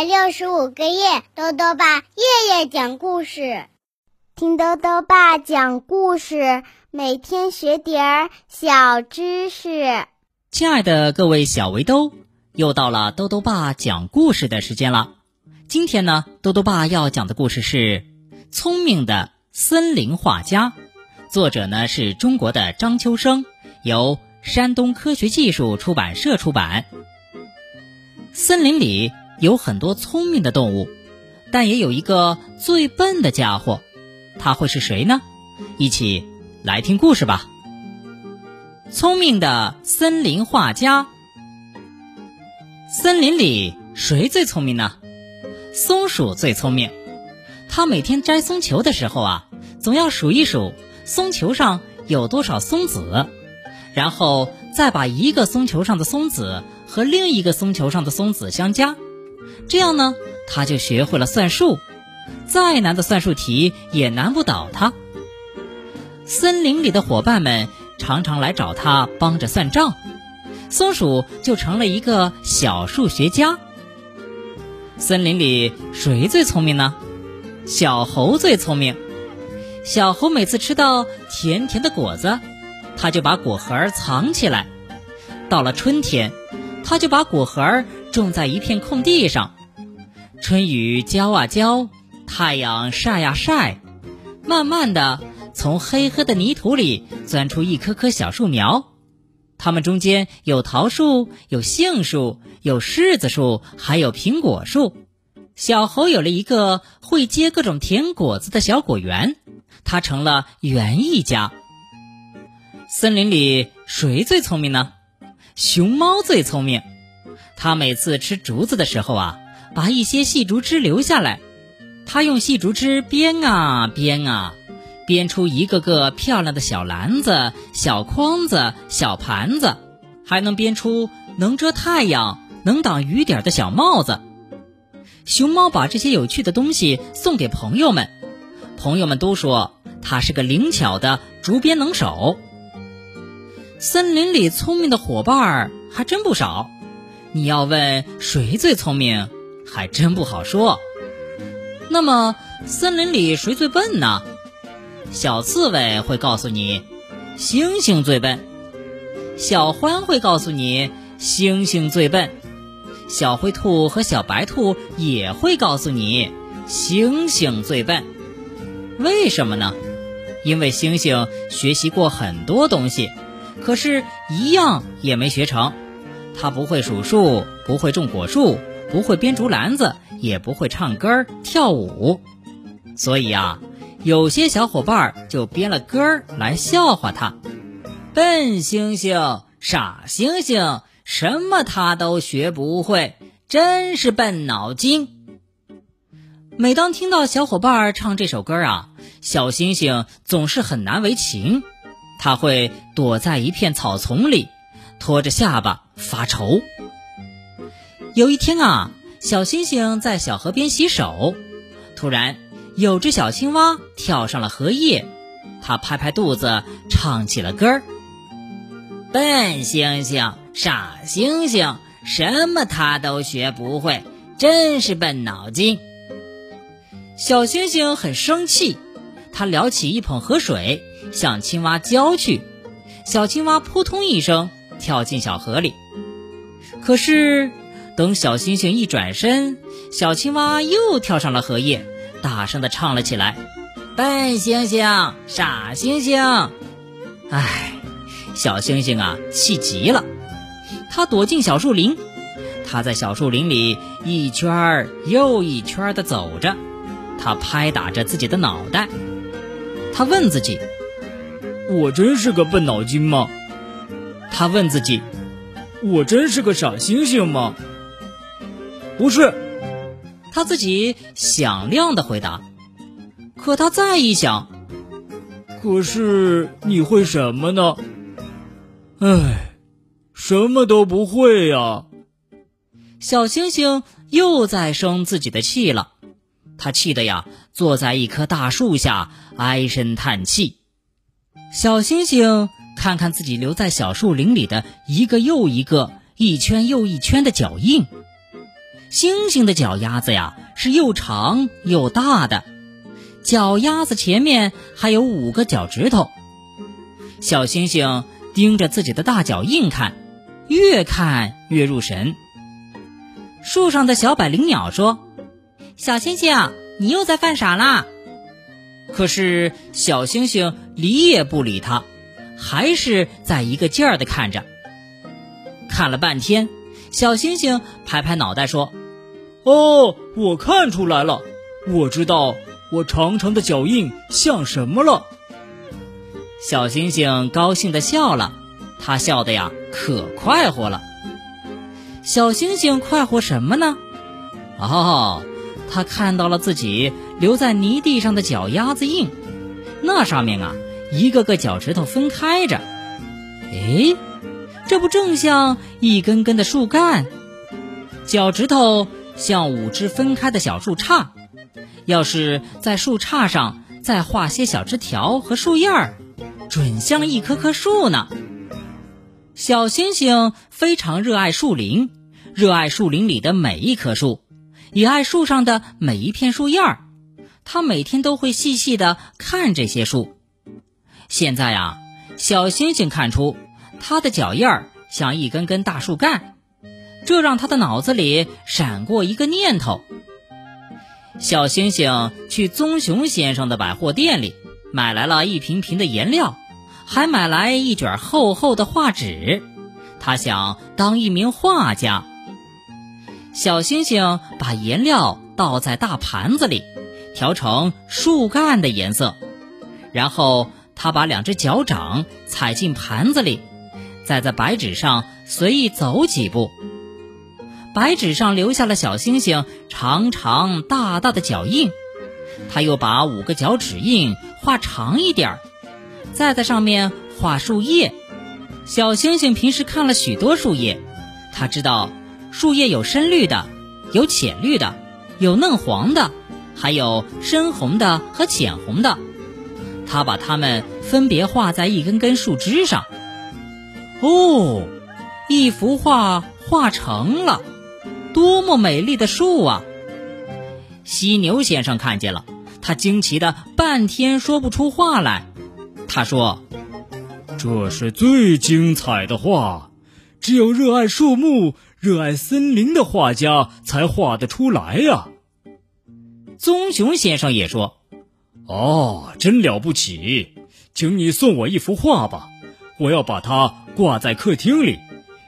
百六十五个夜，豆豆爸夜夜讲故事，听豆豆爸讲故事，每天学点儿小知识。亲爱的各位小围兜，又到了豆豆爸讲故事的时间了。今天呢，豆豆爸要讲的故事是《聪明的森林画家》，作者呢是中国的张秋生，由山东科学技术出版社出版。森林里有很多聪明的动物，但也有一个最笨的家伙，他会是谁呢？一起来听故事吧。聪明的森林画家，森林里谁最聪明呢？松鼠最聪明，它每天摘松球的时候啊，总要数一数松球上有多少松子，然后再把一个松球上的松子。和另一个松球上的松子相加，这样呢，他就学会了算数，再难的算术题也难不倒他。森林里的伙伴们常常来找他帮着算账，松鼠就成了一个小数学家。森林里谁最聪明呢？小猴最聪明。小猴每次吃到甜甜的果子，他就把果核藏起来，到了春天。他就把果核种在一片空地上，春雨浇啊浇，太阳晒呀晒，慢慢的从黑黑的泥土里钻出一棵棵小树苗。它们中间有桃树，有杏树，有柿子树，还有苹果树。小猴有了一个会结各种甜果子的小果园，它成了园艺家。森林里谁最聪明呢？熊猫最聪明，它每次吃竹子的时候啊，把一些细竹枝留下来。它用细竹枝编啊编啊，编出一个个漂亮的小篮子、小筐子、小盘子，还能编出能遮太阳、能挡雨点的小帽子。熊猫把这些有趣的东西送给朋友们，朋友们都说它是个灵巧的竹编能手。森林里聪明的伙伴儿还真不少，你要问谁最聪明，还真不好说。那么，森林里谁最笨呢？小刺猬会告诉你，猩猩最笨；小獾会告诉你，猩猩最笨；小灰兔和小白兔也会告诉你，猩猩最笨。为什么呢？因为猩猩学习过很多东西。可是，一样也没学成。他不会数数，不会种果树，不会编竹篮子，也不会唱歌跳舞。所以啊，有些小伙伴就编了歌来笑话他：笨猩猩，傻猩猩，什么他都学不会，真是笨脑筋。每当听到小伙伴唱这首歌啊，小猩猩总是很难为情。他会躲在一片草丛里，拖着下巴发愁。有一天啊，小星星在小河边洗手，突然有只小青蛙跳上了荷叶，它拍拍肚子，唱起了歌儿：“笨星星，傻星星，什么它都学不会，真是笨脑筋。”小星星很生气，他撩起一捧河水。向青蛙浇去，小青蛙扑通一声跳进小河里。可是，等小星星一转身，小青蛙又跳上了荷叶，大声地唱了起来：“笨星星，傻星星。”唉，小星星啊，气急了，他躲进小树林。他在小树林里一圈又一圈地走着，他拍打着自己的脑袋，他问自己。我真是个笨脑筋吗？他问自己。我真是个傻星星吗？不是，他自己响亮的回答。可他再一想，可是你会什么呢？唉，什么都不会呀。小星星又在生自己的气了，他气得呀，坐在一棵大树下唉声叹气。小星星看看自己留在小树林里的一个又一个、一圈又一圈的脚印，星星的脚丫子呀是又长又大的，脚丫子前面还有五个脚趾头。小星星盯着自己的大脚印看，越看越入神。树上的小百灵鸟说：“小星星，你又在犯傻啦！”可是小星星理也不理他，还是在一个劲儿的看着。看了半天，小星星拍拍脑袋说：“哦，我看出来了，我知道我长长的脚印像什么了。”小星星高兴地笑了，他笑的呀可快活了。小星星快活什么呢？哦，他看到了自己留在泥地上的脚丫子印，那上面啊一个个脚趾头分开着。哎，这不正像一根根的树干？脚趾头像五只分开的小树杈，要是在树杈上再画些小枝条和树叶儿。准像一棵棵树呢。小星星非常热爱树林，热爱树林里的每一棵树，也爱树上的每一片树叶儿。他每天都会细细的看这些树。现在啊，小星星看出他的脚印儿像一根根大树干，这让他的脑子里闪过一个念头。小星星去棕熊先生的百货店里。买来了一瓶瓶的颜料，还买来一卷厚厚的画纸。他想当一名画家。小星星把颜料倒在大盘子里，调成树干的颜色，然后他把两只脚掌踩进盘子里，再在白纸上随意走几步。白纸上留下了小星星长长大大的脚印。他又把五个脚趾印。画长一点儿，再在上面画树叶。小星星平时看了许多树叶，他知道树叶有深绿的，有浅绿的，有嫩黄的，还有深红的和浅红的。他把它们分别画在一根根树枝上。哦，一幅画画成了，多么美丽的树啊！犀牛先生看见了。他惊奇的半天说不出话来。他说：“这是最精彩的画，只有热爱树木、热爱森林的画家才画得出来呀。”棕熊先生也说：“哦，真了不起，请你送我一幅画吧，我要把它挂在客厅里。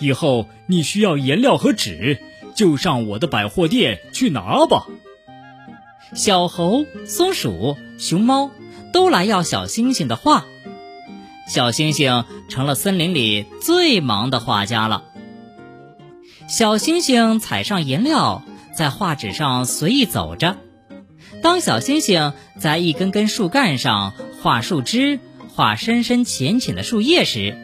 以后你需要颜料和纸，就上我的百货店去拿吧。”小猴、松鼠、熊猫都来要小星星的画，小星星成了森林里最忙的画家了。小星星踩上颜料，在画纸上随意走着。当小星星在一根根树干上画树枝、画深深浅浅的树叶时，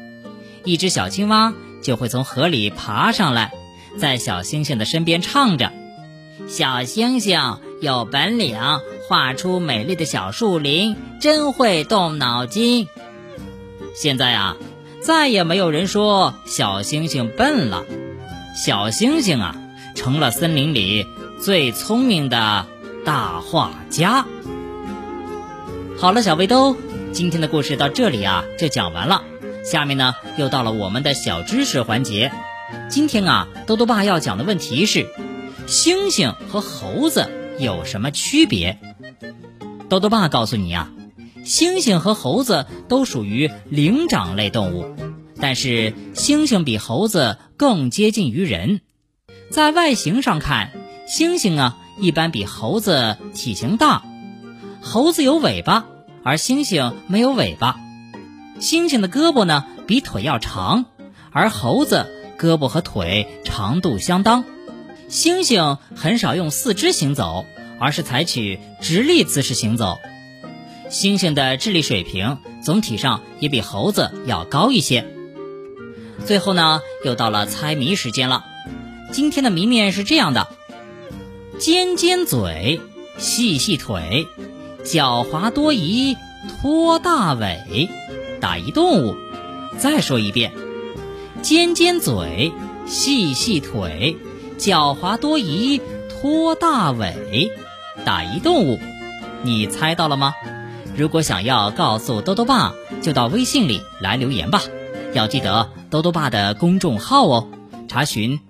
一只小青蛙就会从河里爬上来，在小星星的身边唱着：“小星星。”有本领，画出美丽的小树林，真会动脑筋。现在啊，再也没有人说小星星笨了，小星星啊，成了森林里最聪明的大画家。好了，小围兜，今天的故事到这里啊就讲完了。下面呢，又到了我们的小知识环节。今天啊，豆豆爸要讲的问题是：猩猩和猴子。有什么区别？豆豆爸告诉你啊，猩猩和猴子都属于灵长类动物，但是猩猩比猴子更接近于人。在外形上看，猩猩啊一般比猴子体型大。猴子有尾巴，而猩猩没有尾巴。猩猩的胳膊呢比腿要长，而猴子胳膊和腿长度相当。猩猩很少用四肢行走，而是采取直立姿势行走。猩猩的智力水平总体上也比猴子要高一些。最后呢，又到了猜谜时间了。今天的谜面是这样的：尖尖嘴，细细腿，狡猾多疑，拖大尾，打一动物。再说一遍：尖尖嘴，细细腿。狡猾多疑，拖大尾，打一动物。你猜到了吗？如果想要告诉兜兜爸，就到微信里来留言吧。要记得兜兜爸的公众号哦，查询“